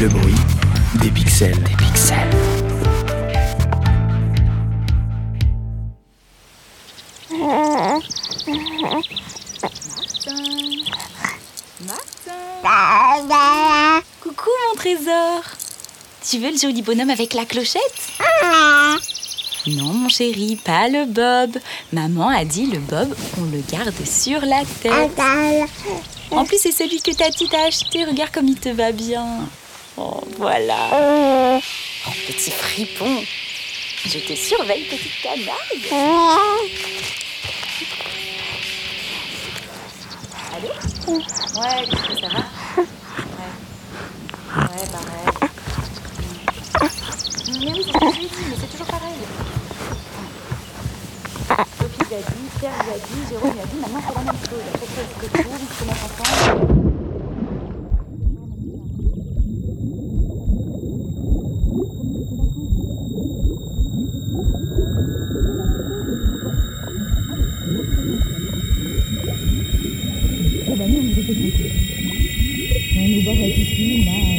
Le bruit des pixels. Des pixels. Coucou mon trésor Tu veux le joli bonhomme avec la clochette? Non mon chéri, pas le bob. Maman a dit le bob, on le garde sur la tête. En plus c'est celui que Tati t'a acheté, regarde comme il te va bien. Oh voilà. Oh petit fripon. Je te surveille petite canaille. Allô Ouais, ça va Ouais. Ouais, pareil. Mais c'est toujours pareil. Sophie l'a dit, Pierre l'a dit, Jérôme l'a dit, maintenant c'est la même chose. Trabalhando, eu estou tranquila. Mas não vai te ensinar.